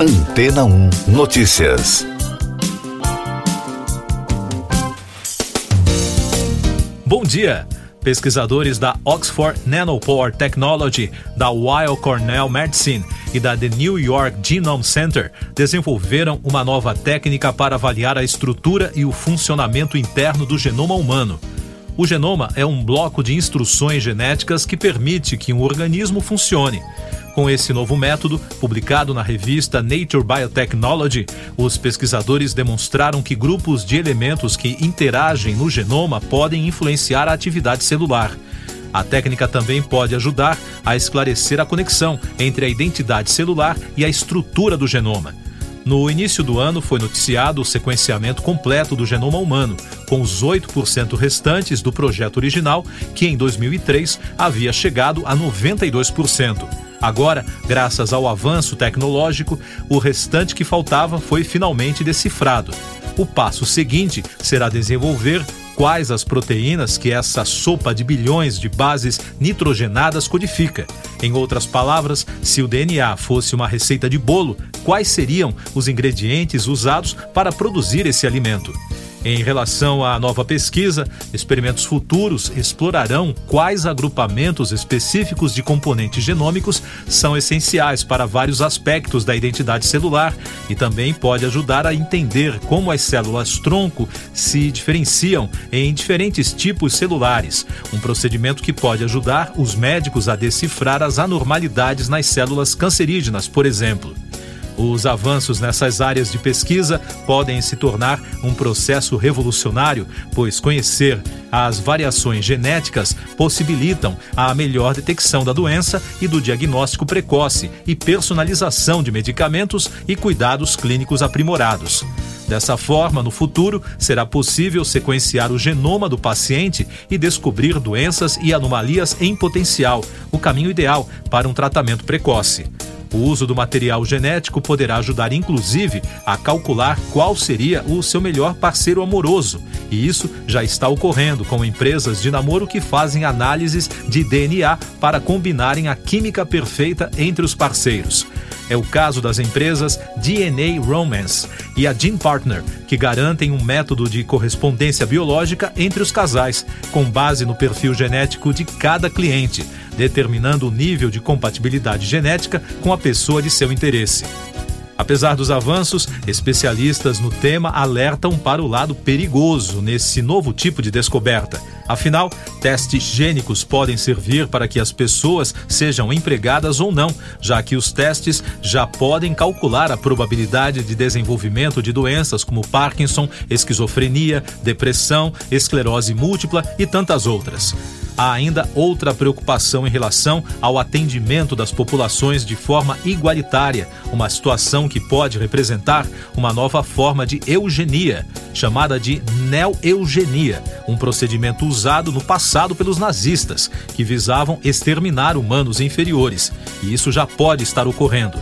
Antena 1 Notícias. Bom dia. Pesquisadores da Oxford Nanopore Technology, da Weill Cornell Medicine e da The New York Genome Center desenvolveram uma nova técnica para avaliar a estrutura e o funcionamento interno do genoma humano. O genoma é um bloco de instruções genéticas que permite que um organismo funcione. Com esse novo método, publicado na revista Nature Biotechnology, os pesquisadores demonstraram que grupos de elementos que interagem no genoma podem influenciar a atividade celular. A técnica também pode ajudar a esclarecer a conexão entre a identidade celular e a estrutura do genoma. No início do ano foi noticiado o sequenciamento completo do genoma humano, com os 8% restantes do projeto original, que em 2003 havia chegado a 92%. Agora, graças ao avanço tecnológico, o restante que faltava foi finalmente decifrado. O passo seguinte será desenvolver quais as proteínas que essa sopa de bilhões de bases nitrogenadas codifica. Em outras palavras, se o DNA fosse uma receita de bolo, quais seriam os ingredientes usados para produzir esse alimento? Em relação à nova pesquisa, experimentos futuros explorarão quais agrupamentos específicos de componentes genômicos são essenciais para vários aspectos da identidade celular e também pode ajudar a entender como as células tronco se diferenciam em diferentes tipos celulares, um procedimento que pode ajudar os médicos a decifrar as anormalidades nas células cancerígenas, por exemplo. Os avanços nessas áreas de pesquisa podem se tornar um processo revolucionário, pois conhecer as variações genéticas possibilitam a melhor detecção da doença e do diagnóstico precoce e personalização de medicamentos e cuidados clínicos aprimorados. Dessa forma, no futuro, será possível sequenciar o genoma do paciente e descobrir doenças e anomalias em potencial, o caminho ideal para um tratamento precoce. O uso do material genético poderá ajudar, inclusive, a calcular qual seria o seu melhor parceiro amoroso. E isso já está ocorrendo com empresas de namoro que fazem análises de DNA para combinarem a química perfeita entre os parceiros. É o caso das empresas DNA Romance e a Gene Partner, que garantem um método de correspondência biológica entre os casais, com base no perfil genético de cada cliente determinando o nível de compatibilidade genética com a pessoa de seu interesse. Apesar dos avanços, especialistas no tema alertam para o lado perigoso nesse novo tipo de descoberta. Afinal, testes gênicos podem servir para que as pessoas sejam empregadas ou não, já que os testes já podem calcular a probabilidade de desenvolvimento de doenças como Parkinson, esquizofrenia, depressão, esclerose múltipla e tantas outras há ainda outra preocupação em relação ao atendimento das populações de forma igualitária, uma situação que pode representar uma nova forma de eugenia, chamada de neo-eugenia, um procedimento usado no passado pelos nazistas, que visavam exterminar humanos inferiores, e isso já pode estar ocorrendo.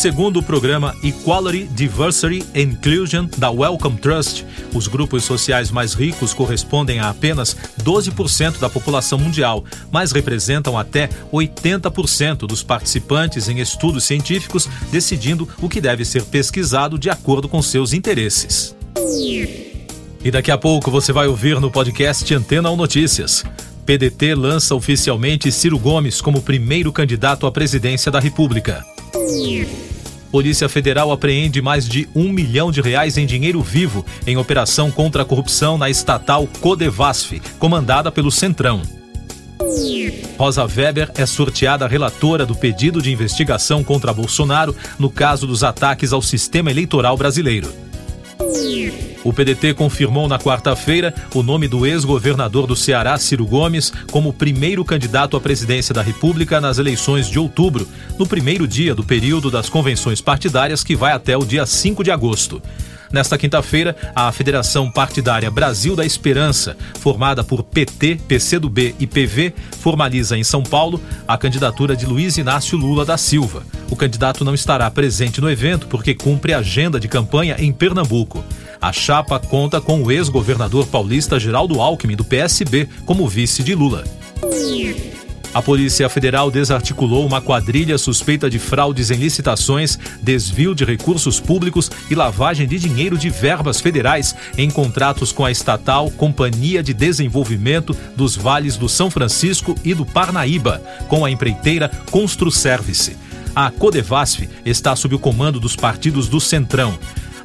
Segundo o programa Equality, Diversity and Inclusion da Wellcome Trust, os grupos sociais mais ricos correspondem a apenas 12% da população mundial, mas representam até 80% dos participantes em estudos científicos, decidindo o que deve ser pesquisado de acordo com seus interesses. E daqui a pouco você vai ouvir no podcast Antena ou Notícias. PDT lança oficialmente Ciro Gomes como primeiro candidato à presidência da República. Polícia Federal apreende mais de um milhão de reais em dinheiro vivo em operação contra a corrupção na estatal Codevasf, comandada pelo Centrão. Rosa Weber é sorteada relatora do pedido de investigação contra Bolsonaro no caso dos ataques ao sistema eleitoral brasileiro. O PDT confirmou na quarta-feira o nome do ex-governador do Ceará, Ciro Gomes, como primeiro candidato à presidência da República nas eleições de outubro, no primeiro dia do período das convenções partidárias que vai até o dia 5 de agosto. Nesta quinta-feira, a Federação Partidária Brasil da Esperança, formada por PT, PCdoB e PV, formaliza em São Paulo a candidatura de Luiz Inácio Lula da Silva. O candidato não estará presente no evento porque cumpre agenda de campanha em Pernambuco. A chapa conta com o ex-governador paulista Geraldo Alckmin, do PSB, como vice de Lula. A Polícia Federal desarticulou uma quadrilha suspeita de fraudes em licitações, desvio de recursos públicos e lavagem de dinheiro de verbas federais em contratos com a estatal Companhia de Desenvolvimento dos Vales do São Francisco e do Parnaíba, com a empreiteira Construservice. A Codevasf está sob o comando dos partidos do Centrão.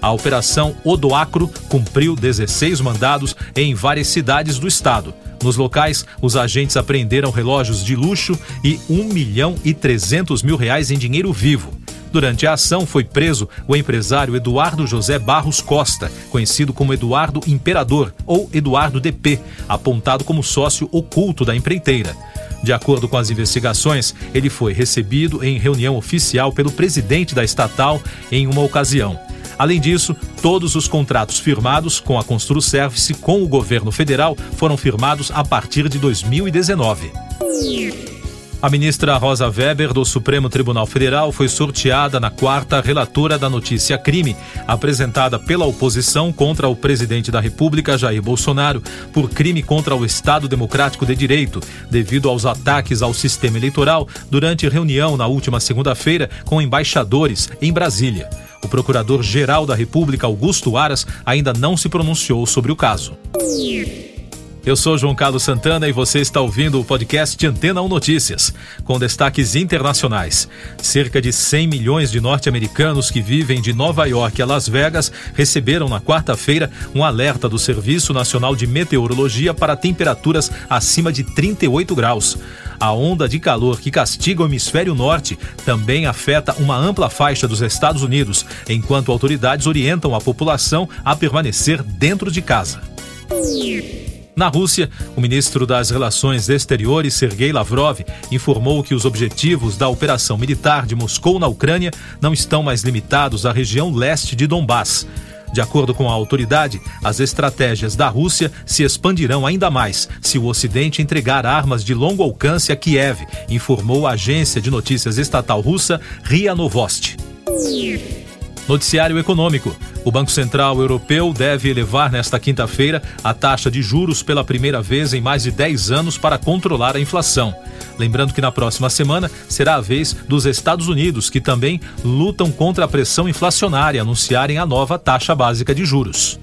A Operação Odoacro cumpriu 16 mandados em várias cidades do estado. Nos locais, os agentes apreenderam relógios de luxo e 1 milhão e 300 mil reais em dinheiro vivo. Durante a ação, foi preso o empresário Eduardo José Barros Costa, conhecido como Eduardo Imperador ou Eduardo DP, apontado como sócio oculto da empreiteira. De acordo com as investigações, ele foi recebido em reunião oficial pelo presidente da estatal em uma ocasião. Além disso, todos os contratos firmados com a Construservice com o governo federal foram firmados a partir de 2019. A ministra Rosa Weber, do Supremo Tribunal Federal, foi sorteada na quarta relatora da notícia crime, apresentada pela oposição contra o presidente da República, Jair Bolsonaro, por crime contra o Estado Democrático de Direito, devido aos ataques ao sistema eleitoral durante reunião na última segunda-feira com embaixadores em Brasília. O procurador-geral da República, Augusto Aras, ainda não se pronunciou sobre o caso. Eu sou João Carlos Santana e você está ouvindo o podcast Antena 1 Notícias, com destaques internacionais. Cerca de 100 milhões de norte-americanos que vivem de Nova York a Las Vegas receberam na quarta-feira um alerta do Serviço Nacional de Meteorologia para temperaturas acima de 38 graus. A onda de calor que castiga o hemisfério norte também afeta uma ampla faixa dos Estados Unidos, enquanto autoridades orientam a população a permanecer dentro de casa. Na Rússia, o ministro das Relações Exteriores, Sergei Lavrov, informou que os objetivos da operação militar de Moscou na Ucrânia não estão mais limitados à região leste de Donbass. De acordo com a autoridade, as estratégias da Rússia se expandirão ainda mais se o Ocidente entregar armas de longo alcance a Kiev, informou a agência de notícias estatal russa RIA Novosti. Noticiário Econômico. O Banco Central Europeu deve elevar nesta quinta-feira a taxa de juros pela primeira vez em mais de 10 anos para controlar a inflação. Lembrando que na próxima semana será a vez dos Estados Unidos, que também lutam contra a pressão inflacionária, anunciarem a nova taxa básica de juros.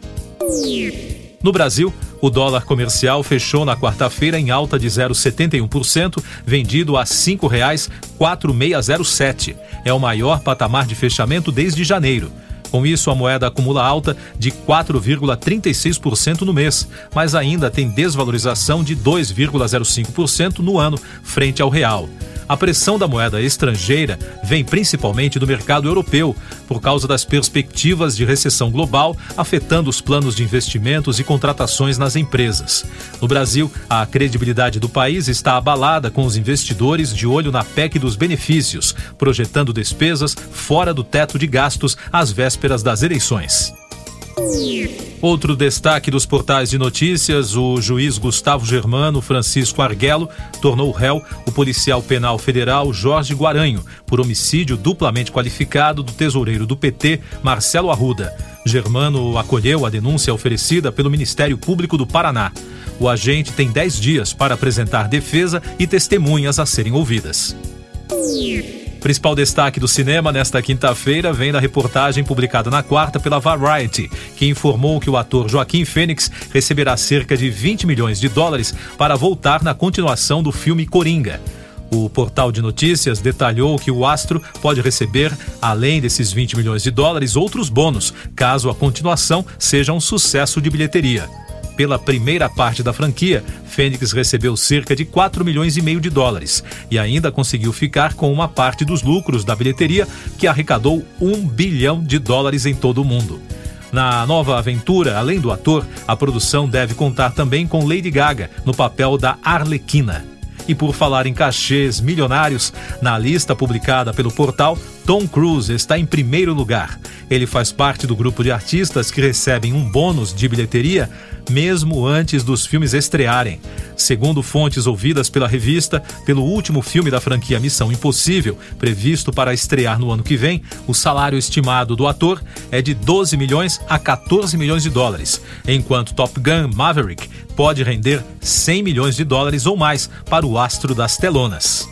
No Brasil, o dólar comercial fechou na quarta-feira em alta de 0,71%, vendido a R$ 5,4607. É o maior patamar de fechamento desde janeiro. Com isso, a moeda acumula alta de 4,36% no mês, mas ainda tem desvalorização de 2,05% no ano frente ao real. A pressão da moeda estrangeira vem principalmente do mercado europeu, por causa das perspectivas de recessão global afetando os planos de investimentos e contratações nas empresas. No Brasil, a credibilidade do país está abalada com os investidores de olho na PEC dos benefícios, projetando despesas fora do teto de gastos às vésperas das eleições. Outro destaque dos portais de notícias: o juiz Gustavo Germano Francisco Arguello tornou réu o policial penal federal Jorge Guaranho por homicídio duplamente qualificado do tesoureiro do PT, Marcelo Arruda. Germano acolheu a denúncia oferecida pelo Ministério Público do Paraná. O agente tem 10 dias para apresentar defesa e testemunhas a serem ouvidas. Principal destaque do cinema nesta quinta-feira vem da reportagem publicada na quarta pela Variety, que informou que o ator Joaquim Fênix receberá cerca de 20 milhões de dólares para voltar na continuação do filme Coringa. O portal de notícias detalhou que o astro pode receber, além desses 20 milhões de dólares, outros bônus, caso a continuação seja um sucesso de bilheteria. Pela primeira parte da franquia, Fênix recebeu cerca de 4 milhões e meio de dólares e ainda conseguiu ficar com uma parte dos lucros da bilheteria, que arrecadou 1 bilhão de dólares em todo o mundo. Na nova aventura, além do ator, a produção deve contar também com Lady Gaga no papel da Arlequina. E por falar em cachês milionários, na lista publicada pelo portal, Tom Cruise está em primeiro lugar. Ele faz parte do grupo de artistas que recebem um bônus de bilheteria mesmo antes dos filmes estrearem. Segundo fontes ouvidas pela revista, pelo último filme da franquia Missão Impossível, previsto para estrear no ano que vem, o salário estimado do ator é de 12 milhões a 14 milhões de dólares, enquanto Top Gun Maverick pode render 100 milhões de dólares ou mais para o astro das telonas.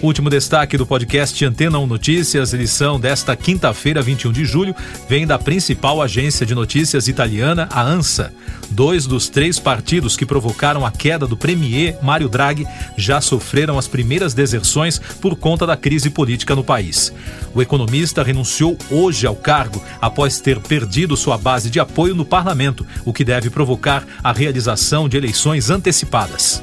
Último destaque do podcast Antena 1 Notícias, edição desta quinta-feira, 21 de julho, vem da principal agência de notícias italiana, a ANSA. Dois dos três partidos que provocaram a queda do premier Mário Draghi já sofreram as primeiras deserções por conta da crise política no país. O economista renunciou hoje ao cargo após ter perdido sua base de apoio no parlamento, o que deve provocar a realização de eleições antecipadas.